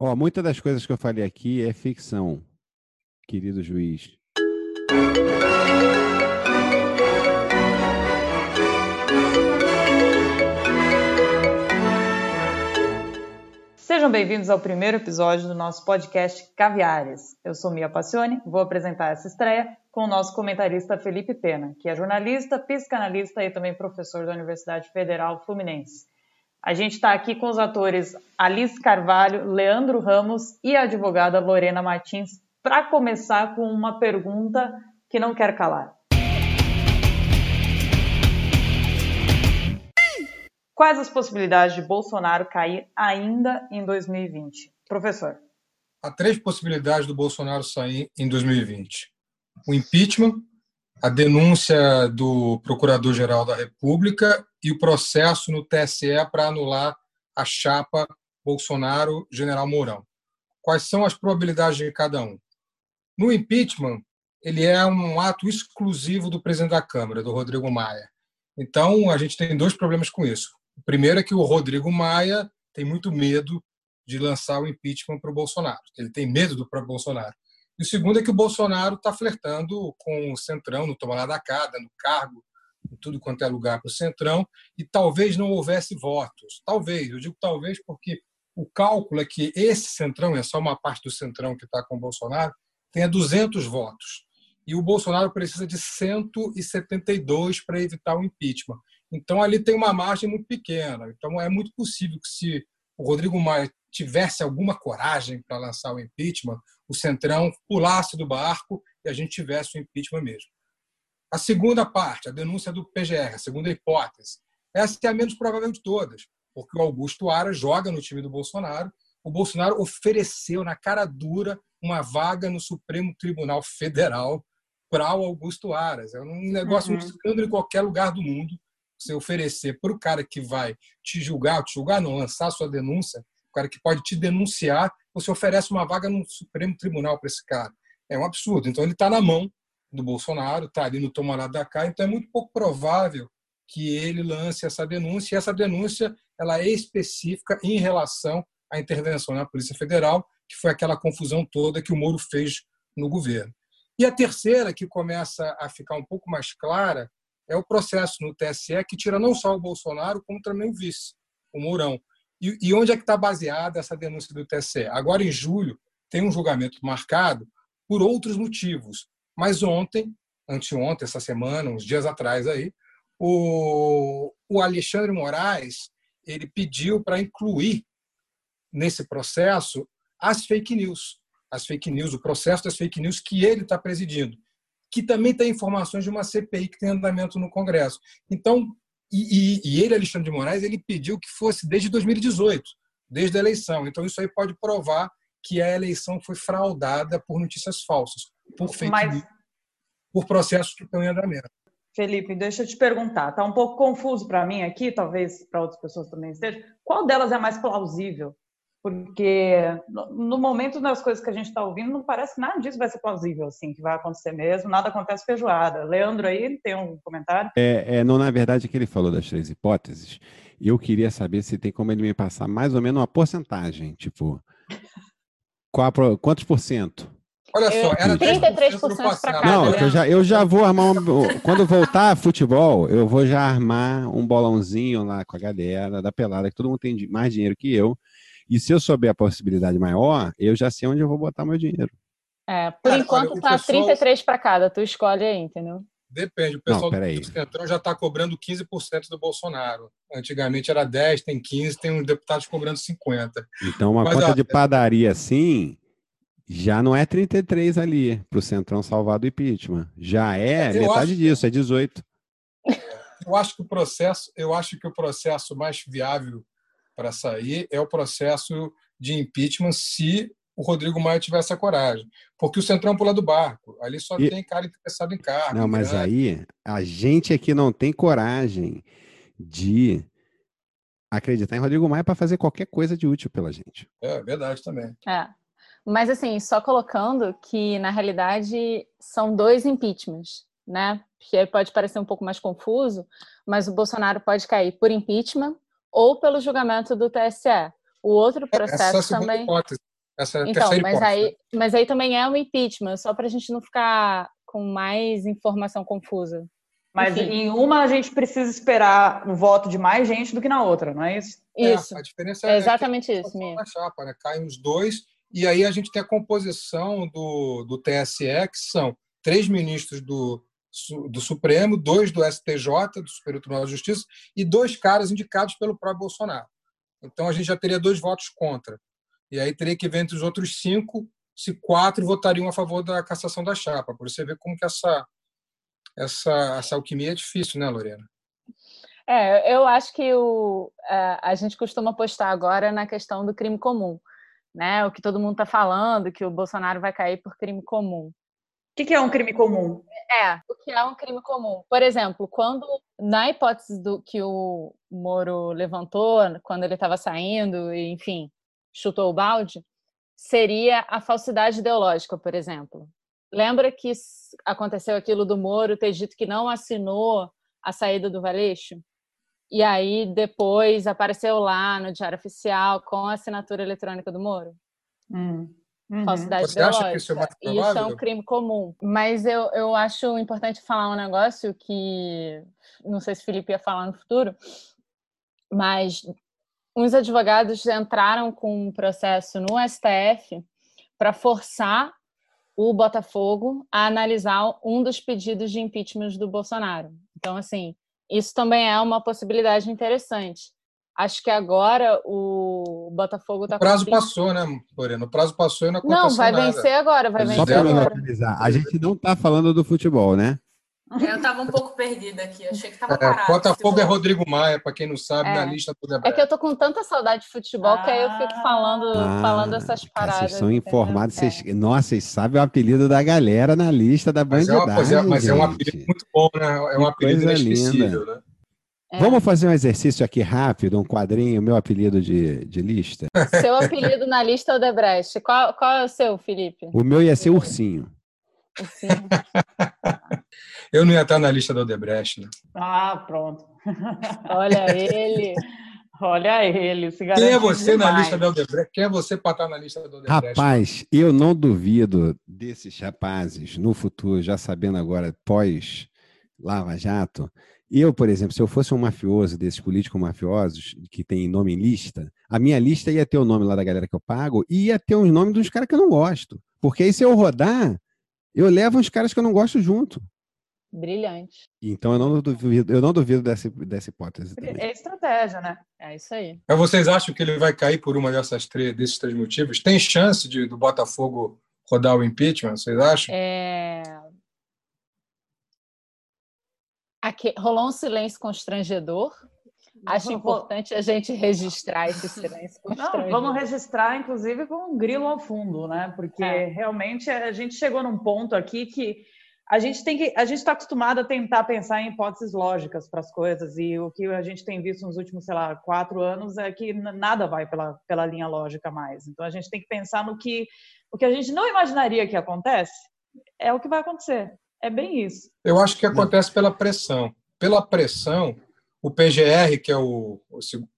Ó, muitas das coisas que eu falei aqui é ficção, querido juiz. Sejam bem-vindos ao primeiro episódio do nosso podcast Caviares. Eu sou Mia Passione, vou apresentar essa estreia com o nosso comentarista Felipe Pena, que é jornalista, psicanalista e também professor da Universidade Federal Fluminense. A gente está aqui com os atores Alice Carvalho, Leandro Ramos e a advogada Lorena Martins para começar com uma pergunta que não quer calar. Quais as possibilidades de Bolsonaro cair ainda em 2020? Professor. Há três possibilidades do Bolsonaro sair em 2020: o impeachment, a denúncia do Procurador-Geral da República e o processo no TSE para anular a chapa Bolsonaro-General Mourão. Quais são as probabilidades de cada um? No impeachment, ele é um ato exclusivo do presidente da Câmara, do Rodrigo Maia. Então, a gente tem dois problemas com isso. O primeiro é que o Rodrigo Maia tem muito medo de lançar o impeachment para o Bolsonaro. Ele tem medo do próprio Bolsonaro. E o segundo é que o Bolsonaro está flertando com o Centrão no tomar da cá, dando cargo em tudo quanto é lugar para o Centrão, e talvez não houvesse votos. Talvez, eu digo talvez porque o cálculo é que esse Centrão, é só uma parte do Centrão que está com o Bolsonaro, tenha 200 votos. E o Bolsonaro precisa de 172 para evitar o impeachment. Então, ali tem uma margem muito pequena. Então, é muito possível que, se o Rodrigo Maia tivesse alguma coragem para lançar o impeachment, o Centrão pulasse do barco e a gente tivesse o impeachment mesmo. A segunda parte, a denúncia do PGR, a segunda hipótese, essa é a menos provável de todas, porque o Augusto Aras joga no time do Bolsonaro. O Bolsonaro ofereceu na cara dura uma vaga no Supremo Tribunal Federal para o Augusto Aras. É um negócio uhum. muito escândalo em qualquer lugar do mundo. Você oferecer para o cara que vai te julgar, te julgar, não lançar sua denúncia, o cara que pode te denunciar, você oferece uma vaga no Supremo Tribunal para esse cara. É um absurdo. Então ele está na mão do Bolsonaro, está ali no tomarado da cá, então é muito pouco provável que ele lance essa denúncia. E essa denúncia ela é específica em relação à intervenção na Polícia Federal, que foi aquela confusão toda que o Moro fez no governo. E a terceira, que começa a ficar um pouco mais clara, é o processo no TSE que tira não só o Bolsonaro, como também o vice, o Mourão. E, e onde é que está baseada essa denúncia do TSE? Agora, em julho, tem um julgamento marcado por outros motivos. Mas ontem, anteontem, essa semana, uns dias atrás aí, o, o Alexandre Moraes ele pediu para incluir nesse processo as fake news, as fake news, o processo das fake news que ele está presidindo, que também tem informações de uma CPI que tem andamento no Congresso. Então, e, e, e ele, Alexandre de Moraes, ele pediu que fosse desde 2018, desde a eleição. Então, isso aí pode provar que a eleição foi fraudada por notícias falsas, por fake Mas... news, por processos que estão em andamento. Felipe, deixa eu te perguntar, está um pouco confuso para mim aqui, talvez para outras pessoas também esteja. Qual delas é mais plausível? Porque no momento das coisas que a gente está ouvindo, não parece que nada disso vai ser plausível, assim, que vai acontecer mesmo, nada acontece feijoada. Leandro aí, tem um comentário? É, é não, na verdade, que ele falou das três hipóteses, eu queria saber se tem como ele me passar mais ou menos uma porcentagem, tipo, qual, quantos por cento? Olha só, era 33% para cada. Não, eu já, eu já vou armar um, Quando voltar a futebol, eu vou já armar um bolãozinho lá com a galera da pelada, que todo mundo tem mais dinheiro que eu. E se eu souber a possibilidade maior, eu já sei onde eu vou botar meu dinheiro. É, por Cara, enquanto olha, tá pessoal... 33 para cada, tu escolhe aí, entendeu? Depende, o pessoal Não, do Centrão já está cobrando 15% do Bolsonaro. Antigamente era 10, tem 15, tem uns deputados cobrando 50. Então uma Mas, conta ó, de padaria assim, já não é 33 ali para o Centrão salvar do impeachment. Já é eu metade disso, é 18. Eu acho que o processo, eu acho que o processo mais viável para sair é o processo de impeachment se o Rodrigo Maia tivesse a coragem. Porque o Centrão pula do barco. Ali só e... tem cara interessado em carro. Não, mas aí a gente aqui não tem coragem de acreditar em Rodrigo Maia para fazer qualquer coisa de útil pela gente. É verdade também. É. Mas, assim, só colocando que, na realidade, são dois impeachments, né? Que pode parecer um pouco mais confuso, mas o Bolsonaro pode cair por impeachment ou pelo julgamento do TSE. O outro é, processo é também. Hipótese. essa então, terceira mas hipótese. aí, mas aí também é um impeachment, só para a gente não ficar com mais informação confusa. Mas Enfim. em uma a gente precisa esperar o voto de mais gente do que na outra, não é isso? É, Isso, a diferença é é exatamente isso, da chapa, né? Caem os dois, e aí a gente tem a composição do, do TSE, que são três ministros do, do Supremo, dois do STJ, do Superior Tribunal de Justiça, e dois caras indicados pelo próprio Bolsonaro. Então a gente já teria dois votos contra. E aí teria que ver entre os outros cinco se quatro votariam a favor da cassação da chapa. Por você ver como que essa, essa, essa alquimia é difícil, né, Lorena? É, eu acho que o, a, a gente costuma apostar agora na questão do crime comum, né? O que todo mundo está falando, que o Bolsonaro vai cair por crime comum. O que, que é um crime comum? É, o que é um crime comum. Por exemplo, quando, na hipótese do que o Moro levantou, quando ele estava saindo, e, enfim, chutou o balde, seria a falsidade ideológica, por exemplo. Lembra que aconteceu aquilo do Moro ter dito que não assinou a saída do Valeixo? E aí, depois, apareceu lá no Diário Oficial com a assinatura eletrônica do Moro? Hum. Uhum. falsidade Você acha que isso é mais ideológica. Isso é provável? um crime comum. Mas eu, eu acho importante falar um negócio que não sei se o Felipe ia falar no futuro, mas uns advogados entraram com um processo no STF para forçar o Botafogo a analisar um dos pedidos de impeachment do Bolsonaro. Então, assim, isso também é uma possibilidade interessante. Acho que agora o Botafogo está O prazo passou, né, Lorena? O prazo passou e não aconteceu Não, vai nada. vencer agora, vai Só vencer para me agora. localizar, a gente não está falando do futebol, né? Eu tava um pouco perdida aqui, achei que tava É, parado. Botafogo é futebol. Rodrigo Maia, para quem não sabe, É. na lista do É Debrecht. que eu tô com tanta saudade de futebol que aí eu fico falando, Ah, falando essas paradas. Vocês são informados. É. Vocês... Nossa, vocês sabem o apelido da galera na lista da Mas é, uma, bandidagem, mas é- mas é um apelido muito bom, né? É um Que apelido coisa inesquecível, linda. né? É. Vamos fazer um exercício aqui rápido, um quadrinho, meu apelido de, de lista. Seu apelido na lista é o Debrecht. Qual, qual é o seu, Felipe? O meu ia ser Ursinho. Assim, Eu não ia estar na lista do Odebrecht, né? Ah, pronto. olha ele. Olha ele, se Quem é você na demais. lista do Odebrecht? Quem é você para estar na lista do Odebrecht? Rapaz, eu não duvido desses rapazes no futuro, já sabendo agora, pós Lava Jato. Eu, por exemplo, se eu fosse um mafioso desses políticos mafiosos que tem nome em lista, a minha lista ia ter o nome lá da galera que eu pago e ia ter os nomes dos caras que eu não gosto. Porque aí se eu rodar, eu levo uns caras que eu não gosto junto. Brilhante. Então eu não duvido, eu não duvido dessa, dessa hipótese também. É estratégia, né? É isso aí. Mas vocês acham que ele vai cair por uma dessas três, desses três motivos? Tem chance de, do Botafogo rodar o impeachment? Vocês acham? É... Aqui, rolou um silêncio constrangedor. Acho importante a gente registrar esse silêncio Não, vamos registrar, inclusive, com um grilo ao fundo, né? Porque É. realmente a gente chegou num ponto aqui que a gente tem que a gente está acostumado a tentar pensar em hipóteses lógicas para as coisas e o que a gente tem visto nos últimos, sei lá, quatro anos é que nada vai pela, pela linha lógica mais. Então a gente tem que pensar no que o que a gente não imaginaria que acontece é o que vai acontecer. É bem isso. Eu acho que acontece pela pressão. Pela pressão, o PGR, que é o,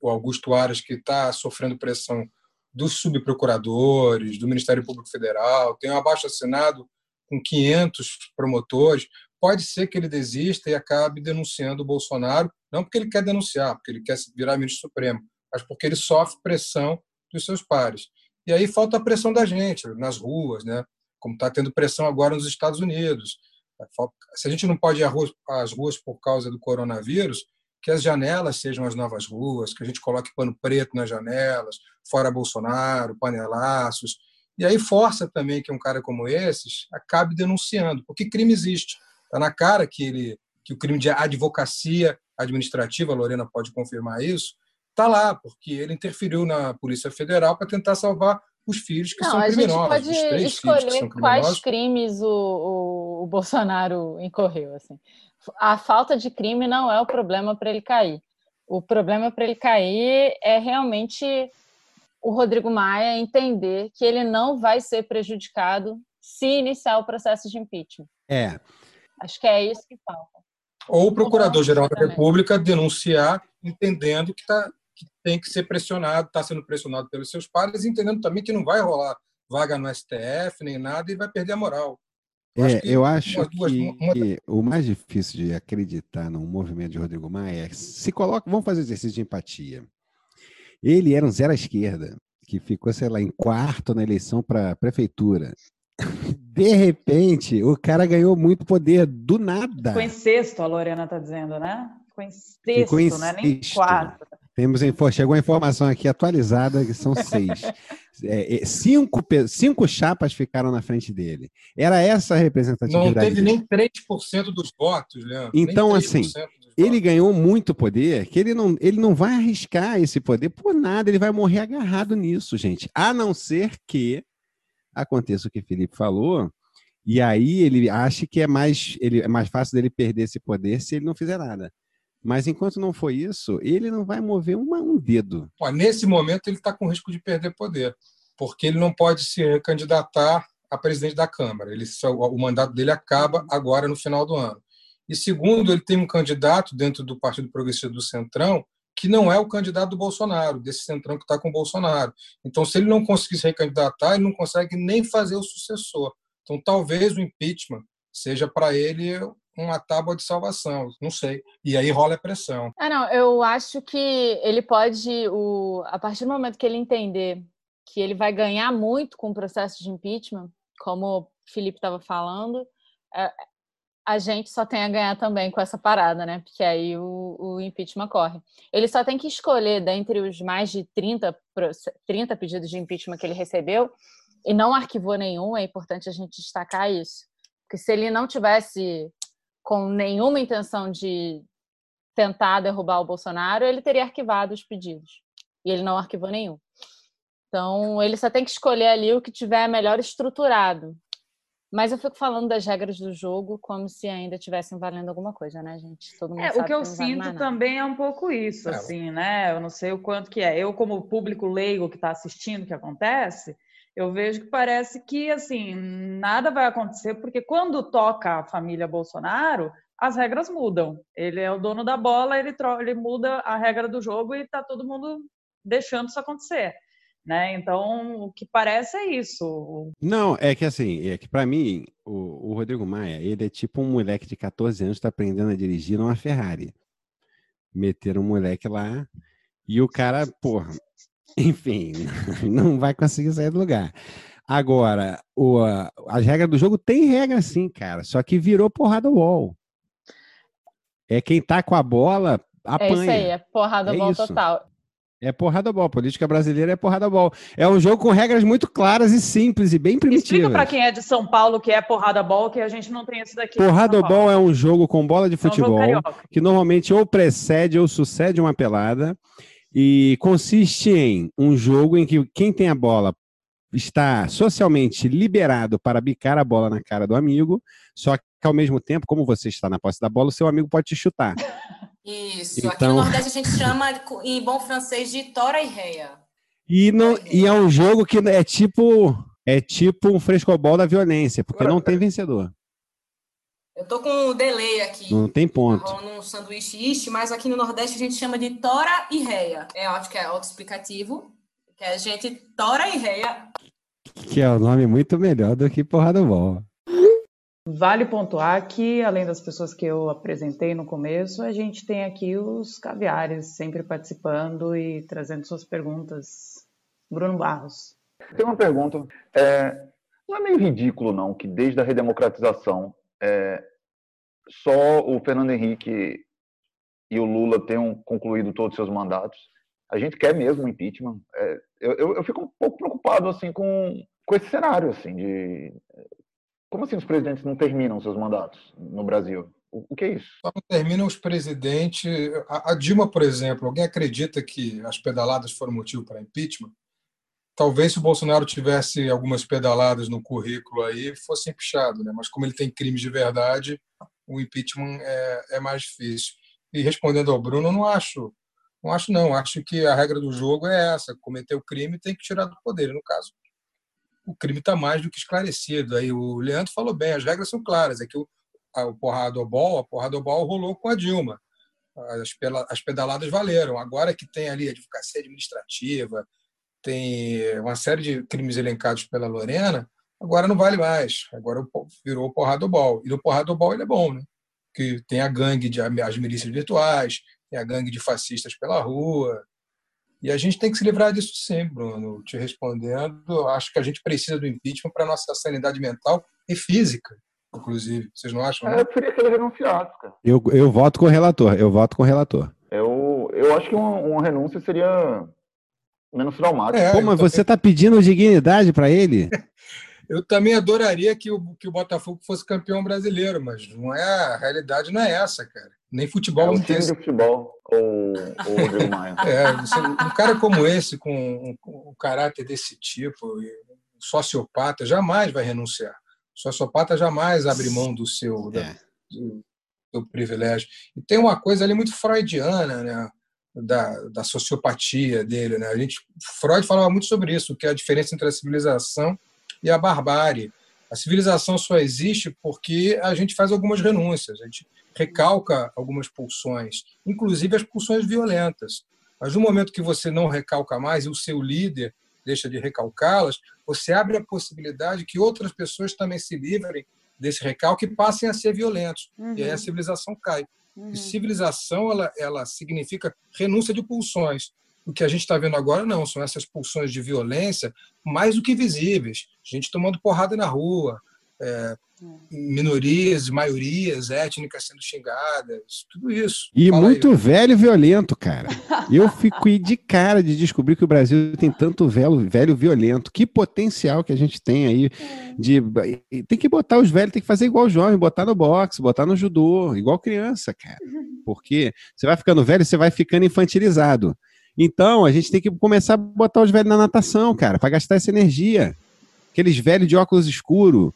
o Augusto Aras, que está sofrendo pressão dos subprocuradores, do Ministério Público Federal, tem um abaixo assinado com 500 promotores, pode ser que ele desista e acabe denunciando o Bolsonaro, não porque ele quer denunciar, porque ele quer virar ministro supremo, mas porque ele sofre pressão dos seus pares. E aí falta a pressão da gente nas ruas, né? como está tendo pressão agora nos Estados Unidos. Se a gente não pode ir às ruas por causa do coronavírus, que as janelas sejam as novas ruas, que a gente coloque pano preto nas janelas, fora Bolsonaro, panelaços. E aí força também que um cara como esses acabe denunciando, porque crime existe. Está na cara que, ele, que o crime de advocacia administrativa, a Lorena pode confirmar isso, está lá, porque ele interferiu na Polícia Federal para tentar salvar os filhos que Não, são a gente criminosos. pode escolher quais criminosos. crimes o, o, o Bolsonaro incorreu. Assim. A falta de crime não é o problema para ele cair. O problema para ele cair é realmente o Rodrigo Maia entender que ele não vai ser prejudicado se iniciar o processo de impeachment. É, Acho que é isso que falta. Ou o Procurador-Geral da. República denunciar, entendendo que, tá, que tem que ser pressionado, está sendo pressionado pelos seus pares, entendendo também que não vai rolar vaga no STF, nem nada, e vai perder a moral. Eu é, acho eu acho duas, que, uma... que, o mais difícil de acreditar no movimento de Rodrigo Maia é se coloca, vamos fazer exercício de empatia. Ele era um zero à esquerda, que ficou, sei lá, em quarto na eleição para prefeitura. De repente, o cara ganhou muito poder do nada. Ficou em sexto, a Lorena está dizendo, né? Ficou em sexto, Ficou em né? Nem quarto. Temos, chegou a informação aqui atualizada que são seis. É, é, cinco, cinco chapas ficaram na frente dele. Era essa a representatividade. Não teve nem 3% dos votos, Leandro. Então, assim, ele ganhou muito poder, que ele não, ele não vai arriscar esse poder por nada, ele vai morrer agarrado nisso, gente. A não ser que aconteça o que o Felipe falou, e aí ele acha que é mais, ele, é mais fácil dele perder esse poder se ele não fizer nada. Mas enquanto não for isso, ele não vai mover uma, um dedo. Pô, nesse momento, ele está com risco de perder poder, porque ele não pode se candidatar a presidente da Câmara. Ele, o mandato dele acaba agora no final do ano. E segundo, ele tem um candidato dentro do Partido Progressista do Centrão que não é o candidato do Bolsonaro, desse centrão que está com o Bolsonaro. Então, se ele não conseguir se recandidatar, ele não consegue nem fazer o sucessor. Então, talvez o impeachment seja para ele uma tábua de salvação, não sei. E aí rola a pressão. Ah, não, eu acho que ele pode, o, a partir do momento que ele entender que ele vai ganhar muito com o processo de impeachment, como o Felipe estava falando, é, a gente só tem a ganhar também com essa parada, né? Porque aí o, o, impeachment corre. Ele só tem que escolher dentre os mais de 30, 30 pedidos de impeachment que ele recebeu e não arquivou nenhum, é importante a gente destacar isso. Porque se ele não tivesse com nenhuma intenção de tentar derrubar o Bolsonaro, ele teria arquivado os pedidos. E ele não arquivou nenhum. Então, ele só tem que escolher ali o que tiver melhor estruturado. Mas eu fico falando das regras do jogo como se ainda tivessem valendo alguma coisa, né, gente? Todo mundo é, o que eu sinto vale também é um pouco isso, é. assim, né? Eu não sei o quanto que é. Eu, como público leigo que está assistindo o que acontece, eu vejo que parece que assim nada vai acontecer porque quando toca a família Bolsonaro as regras mudam. Ele é o dono da bola, ele, ele muda a regra do jogo e está todo mundo deixando isso acontecer. Né? Então, o que parece é isso. Não, é que assim, é que para mim, o, o, Rodrigo Maia, ele é tipo um moleque de 14 anos que está aprendendo a dirigir numa Ferrari. Meteram um moleque lá e o cara, porra, enfim, não vai conseguir sair do lugar. Agora, o, as regras do jogo tem regra sim, cara, só que virou porrada wall. É quem tá com a bola apanha. É isso aí, é porrada é wall total. É porrada bola. Política brasileira é porrada bola. É um jogo com regras muito claras e simples e bem primitivas. Explica para quem é de São Paulo que é porrada bola, que a gente não tem isso daqui. Porrada bola é um jogo com bola de futebol é um que normalmente ou precede ou sucede uma pelada e consiste em um jogo em que quem tem a bola está socialmente liberado para bicar a bola na cara do amigo, só que ao mesmo tempo, como você está na posse da bola, o seu amigo pode te chutar. Isso. Então... Aqui no Nordeste a gente chama em bom francês de tora e reia. E, não, e é um jogo que é tipo é tipo um frescobol da violência, porque não tem vencedor. Eu tô com um delay aqui. Não tem ponto. Tá num sanduíche ishi, mas aqui no Nordeste a gente chama de tora e reia. É, acho que é autoexplicativo. Que a gente tora e reia. Que é o um nome muito melhor do que porrada bola. Vale pontuar que, além das pessoas que eu apresentei no começo, a gente tem aqui os caviares sempre participando e trazendo suas perguntas. Bruno Barros. Tem uma pergunta. É, não é meio ridículo, não, que desde a redemocratização é, só o Fernando Henrique e o Lula tenham concluído todos os seus mandatos. A gente quer mesmo impeachment. É, eu, eu, eu, fico um pouco preocupado assim com, com esse cenário assim de como assim os presidentes não terminam seus mandatos no Brasil? O, o que é isso? Não terminam os presidentes. A, a Dilma, por exemplo, alguém acredita que as pedaladas foram motivo para impeachment? talvez se o Bolsonaro tivesse algumas pedaladas no currículo aí, fosse empichado, né? Mas como ele tem crimes de verdade, o impeachment é, é mais difícil. E respondendo ao Bruno, não acho, não acho não, acho que a regra do jogo é essa: cometeu crime tem que tirar do poder. No caso, o crime está mais do que esclarecido. Aí o Leandro falou bem, as regras são claras. É que o, a, o porradobol, a porradobol rolou com a Dilma. As, as pedaladas valeram. Agora que tem ali a advocacia administrativa, tem uma série de crimes elencados pela Lorena, agora não vale mais. Agora virou o porrada ball. E no porrada ball ele é bom, né? Que tem a gangue de as milícias virtuais, tem a gangue de fascistas pela rua. E a gente tem que se livrar disso sempre, Bruno. Te respondendo, acho que a gente precisa do impeachment para nossa sanidade mental e física, inclusive. Vocês não acham? É, eu preferia que ele renunciasse, cara. Eu, eu voto com o relator. Eu voto com o relator. Eu, eu acho que uma, uma renúncia seria menos traumática. É, Pô, mas você está pedindo dignidade para ele? Eu também adoraria que o, que o Botafogo fosse campeão brasileiro, mas não é a realidade não é essa, cara. Nem futebol é não um time de futebol ou o Rodrigo Maia. É, um cara como esse, com um, um caráter desse tipo, um sociopata, jamais vai renunciar. O sociopata jamais abre mão do seu, é. do, do privilégio. E tem uma coisa ali muito freudiana, né? Da, da sociopatia dele, né? A gente Freud falava muito sobre isso, que é a diferença entre a civilização e a barbárie. A civilização só existe porque a gente faz algumas renúncias, a gente recalca algumas pulsões, inclusive as pulsões violentas. Mas no momento que você não recalca mais e o seu líder deixa de recalcá-las, você abre a possibilidade que outras pessoas também se livrem desse recalque e passem a ser violentos. Uhum. E aí a uhum. civilização cai. Uhum. E civilização ela, ela significa renúncia de pulsões. O que a gente está vendo agora não, são essas pulsões de violência mais do que visíveis. Gente tomando porrada na rua, é, minorias, maiorias étnicas sendo xingadas, tudo isso. E Fala muito aí. velho e violento, cara. Eu fico de cara de descobrir que o Brasil tem tanto velho, velho violento. Que potencial que a gente tem aí de tem que botar os velhos, tem que fazer igual o jovem, botar no boxe, botar no judô, igual criança, cara. Porque você vai ficando velho, você vai ficando infantilizado. Então, a gente tem que começar a botar os velhos na natação, cara, para gastar essa energia. Aqueles velhos de óculos escuro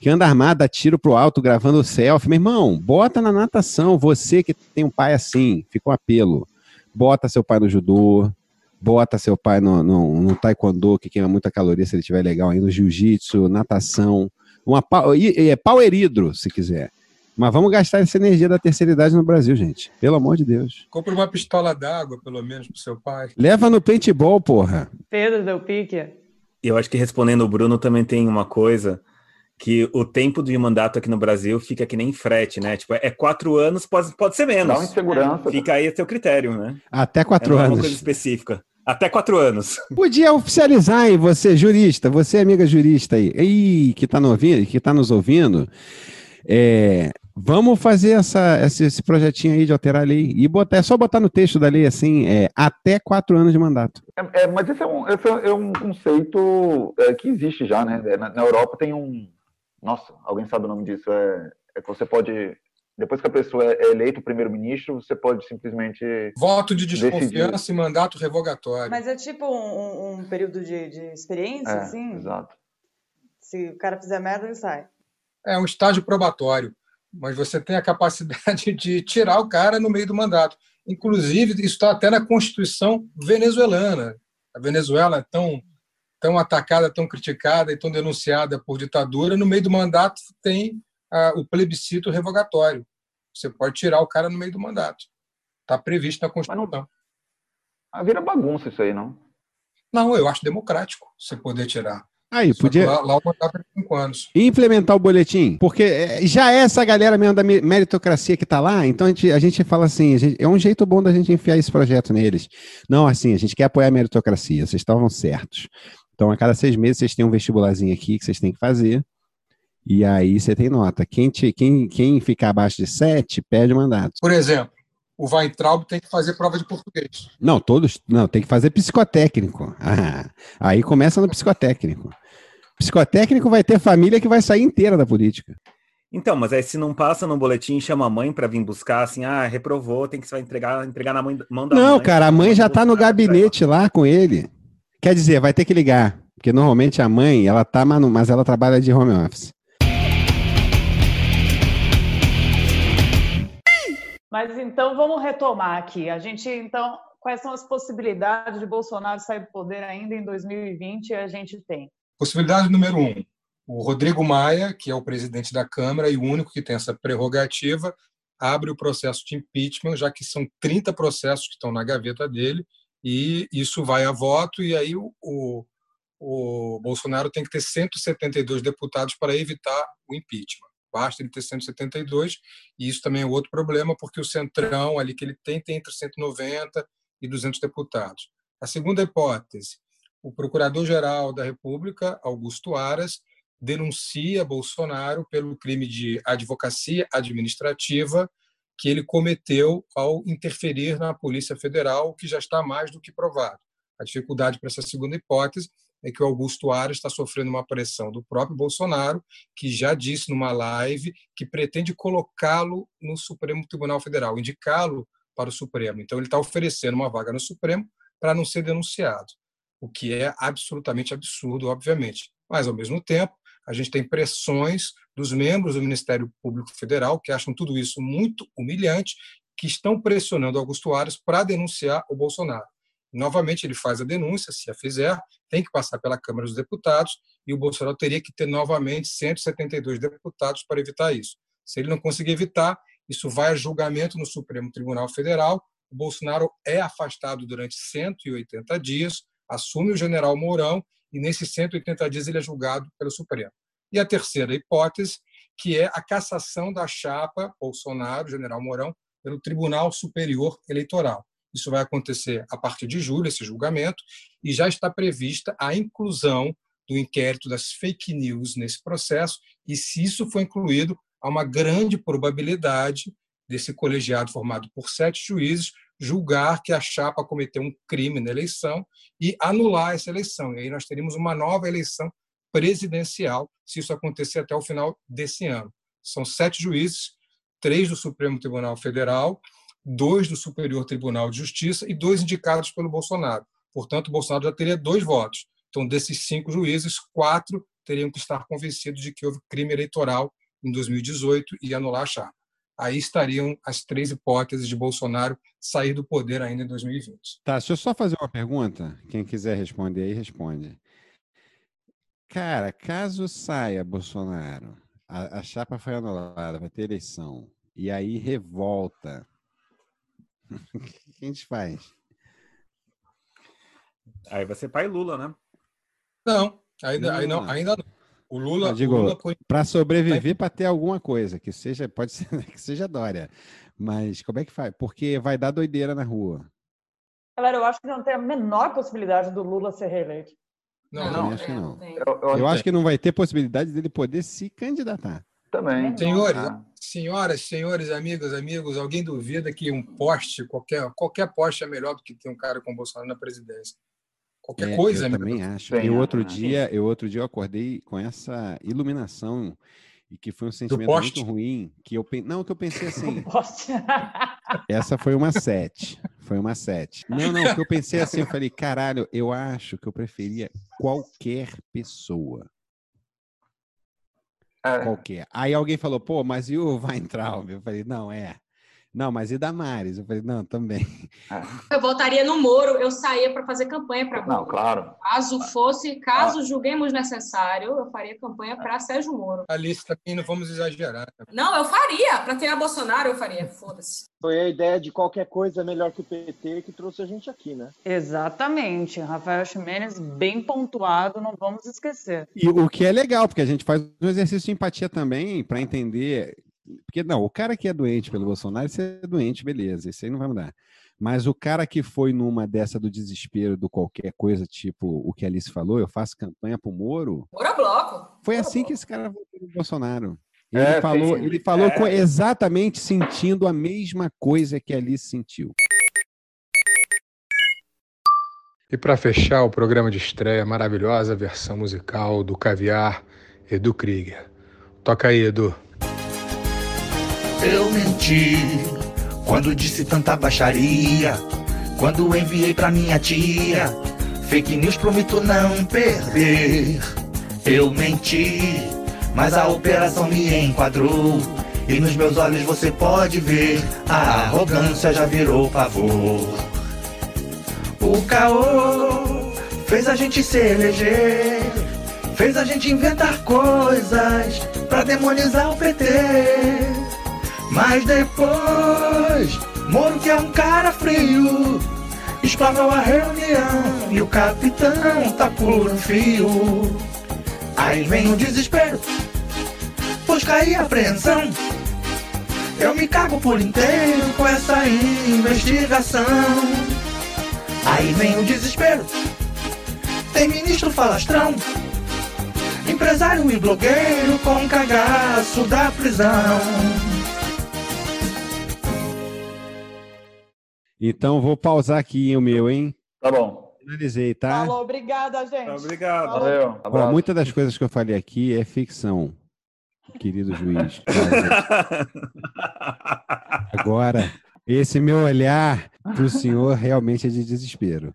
que anda armado, dá tiro pro alto, gravando selfie. Meu irmão, bota na natação. Você que tem um pai assim, fica um apelo. Bota seu pai no judô, bota seu pai no, no, no taekwondo, que queima muita caloria se ele estiver legal aí, no jiu-jitsu, natação. Uma, é power hidro, se quiser. Mas vamos gastar essa energia da terceira idade no Brasil, gente. Pelo amor de Deus. Compre uma pistola d'água, pelo menos, pro seu pai. Leva no paintball, porra. Pedro deu pique. Eu acho que respondendo o Bruno também tem uma coisa que o tempo de mandato aqui no Brasil fica que nem frete, né? Tipo, é quatro anos, pode, pode ser menos. Dá uma insegurança. Fica aí a seu critério, né? Até quatro é uma anos. coisa específica. Até quatro anos. Podia oficializar, hein, você, jurista, você, amiga jurista aí, Ih, que está no ouvindo, que tá nos ouvindo. É, vamos fazer essa, esse, esse, projetinho aí de alterar a lei e botar, é só botar no texto da lei assim, é, até quatro anos de mandato. É, é mas esse é um, esse é um conceito é, que existe já, né? Na, na, Europa tem um. Nossa, alguém sabe o nome disso? É, é que você pode. Depois que a pessoa é eleita primeiro-ministro, você pode simplesmente. Voto de desconfiança decidir. e mandato revogatório. Mas é tipo um, um período de, de experiência, é, assim? Exato. Se o cara fizer merda, ele sai. É um estágio probatório mas você tem a capacidade de tirar o cara no meio do mandato. Inclusive, isso está até na Constituição venezuelana. A Venezuela é tão, tão atacada, tão criticada e tão denunciada por ditadura. No meio do mandato tem ah, o plebiscito revogatório. Você pode tirar o cara no meio do mandato. Está previsto na Constituição. Mas não... Vira bagunça isso aí, não? Não, eu acho democrático você poder tirar. Aí, Só podia. Lá, lá o mandato é cinco anos. Implementar o boletim, porque é, já é essa galera mesmo da meritocracia que está lá, então a gente, a gente fala assim: gente, é um jeito bom da gente enfiar esse projeto neles. Não, assim, a gente quer apoiar a meritocracia, vocês estavam certos. Então, a cada seis meses, vocês têm um vestibularzinho aqui que vocês têm que fazer. E aí você tem nota. Quem, te, quem, quem ficar abaixo de sete, pede mandato. Por exemplo, o Weintraub tem que fazer prova de português. Não, todos. Não, tem que fazer psicotécnico. Ah, aí começa no psicotécnico. Psicotécnico vai ter família que vai sair inteira da política. Então, mas aí se não passa no boletim, chama a mãe para vir buscar, assim, ah, reprovou, tem que vai entregar, entregar na mãe, mão da não, mãe. Não, cara, a mãe já tá no gabinete lá com ele. Quer dizer, vai ter que ligar, porque normalmente a mãe, ela tá, mas ela trabalha de home office. Mas então vamos retomar aqui. A gente então, quais são as possibilidades de Bolsonaro sair do poder ainda em 2020? A gente tem Possibilidade número um: o Rodrigo Maia, que é o presidente da Câmara e o único que tem essa prerrogativa, abre o processo de impeachment, já que são 30 processos que estão na gaveta dele e isso vai a voto, e aí o, o, Bolsonaro tem que ter 172 deputados para evitar o impeachment. Basta ele ter 172, e isso também é outro problema, porque o centrão ali que ele tem tem entre 190 e 200 deputados. A segunda hipótese, o Procurador-Geral da República, Augusto Aras, denuncia Bolsonaro pelo crime de advocacia administrativa que ele cometeu ao interferir na Polícia Federal, que já está mais do que provado. A dificuldade para essa segunda hipótese é que o Augusto Aras está sofrendo uma pressão do próprio Bolsonaro, que já disse numa live que pretende colocá-lo no Supremo Tribunal Federal, indicá-lo para o Supremo. Então, ele está oferecendo uma vaga no Supremo para não ser denunciado, o que é absolutamente absurdo, obviamente. Mas, ao mesmo tempo, a gente tem pressões dos membros do Ministério Público Federal, que acham tudo isso muito humilhante, que estão pressionando Augusto Aras para denunciar o Bolsonaro. Novamente, ele faz a denúncia, se a fizer, tem que passar pela Câmara dos Deputados e o Bolsonaro teria que ter novamente 172 deputados para evitar isso. Se ele não conseguir evitar, isso vai a julgamento no Supremo Tribunal Federal. O Bolsonaro é afastado durante 180 dias, assume o general Mourão e nesses 180 dias ele é julgado pelo Supremo. E a terceira hipótese, que é a cassação da chapa Bolsonaro, general Mourão, pelo Tribunal Superior Eleitoral. Isso vai acontecer a partir de julho, esse julgamento, e já está prevista a inclusão do inquérito das fake news nesse processo, e se isso for incluído, há uma grande probabilidade desse colegiado formado por sete juízes julgar que a chapa cometeu um crime na eleição e anular essa eleição. E aí nós teríamos uma nova eleição presidencial, se isso acontecer até o final desse ano. São sete juízes, três do Supremo Tribunal Federal, dois do Superior Tribunal de Justiça e dois indicados pelo Bolsonaro. Portanto, o Bolsonaro já teria dois votos. Então, desses cinco juízes, quatro teriam que estar convencidos de que houve crime eleitoral em 2018 e anular a chapa aí estariam as três hipóteses de Bolsonaro sair do poder ainda em 2020. Tá, deixa eu só fazer uma pergunta. Quem quiser responder aí, responde. Cara, caso saia Bolsonaro, a, a chapa foi anulada, vai ter eleição, e aí revolta, o que a gente faz? Aí vai ser pai Lula, né? Não, ainda não. Aí não, ainda não. O Lula, Eu digo, para sobreviver, para ter alguma coisa, que seja, pode ser que seja Dória. Mas como é que faz? Porque vai dar doideira na rua. Galera, eu acho que não tem a menor possibilidade do Lula ser reeleito. Não, não. Acho que não. Eu, eu, eu acho que não vai ter possibilidade dele poder se candidatar. Também. Senhores, ah. senhoras, senhores, amigos, amigos, alguém duvida que um poste, qualquer, qualquer poste é melhor do que ter um cara com o Bolsonaro na presidência? Qualquer é, coisa. Eu né? também acho. E outro dia, eu outro dia eu acordei com essa iluminação e que foi um sentimento muito ruim, que eu não que eu pensei assim. essa foi uma sete, foi uma sete. Não, não, que eu pensei assim, eu falei, caralho, eu acho que eu preferia qualquer pessoa. É. Qualquer. Aí alguém falou, pô, mas e o Weintraub? Eu falei, não, é. Não, mas e Damares? Eu falei, não, também. É. Eu votaria no Moro, eu saía para fazer campanha para Não, claro. Caso fosse, caso ah. julguemos necessário, eu faria campanha para Sérgio Moro. A lista também não vamos exagerar. Não, eu faria. Para ter a Bolsonaro, eu faria. Foda-se. Foi a ideia de qualquer coisa melhor que o PT que trouxe a gente aqui, né? Exatamente. Rafael Ximenes, bem pontuado, não vamos esquecer. E o que é legal, porque a gente faz um exercício de empatia também para entender porque não, o cara que é doente pelo Bolsonaro, você é doente, beleza, isso aí não vai mudar. Mas o cara que foi numa dessa do desespero, do qualquer coisa, tipo o que a Alice falou, eu faço campanha pro Moro. Moro é bloco. Foi assim que esse cara votou no Bolsonaro. Ele é, falou, ele falou é. exatamente sentindo a mesma coisa que a Alice sentiu. E para fechar o programa de estreia, maravilhosa versão musical do Caviar, Edu Krieger. Toca aí, Edu. Eu menti quando disse tanta baixaria. Quando enviei pra minha tia, fake news prometo não perder. Eu menti, mas a operação me enquadrou. E nos meus olhos você pode ver, a arrogância já virou pavor. O caô fez a gente se eleger, fez a gente inventar coisas pra demonizar o PT. Mas depois, Moro que é um cara frio, explanou a reunião e o capitão tá por um fio. Aí vem o desespero, pois cai a apreensão. Eu me cago por inteiro com essa investigação. Aí vem o desespero, tem ministro falastrão. Empresário e blogueiro com cagaço da prisão. Então vou pausar aqui o meu, hein? Tá bom. Finalizei, tá? Falou, obrigada, gente. Obrigado. Falou. Valeu. Abraço. muitas das coisas que eu falei aqui é ficção, querido juiz. Agora, esse meu olhar para o senhor realmente é de desespero.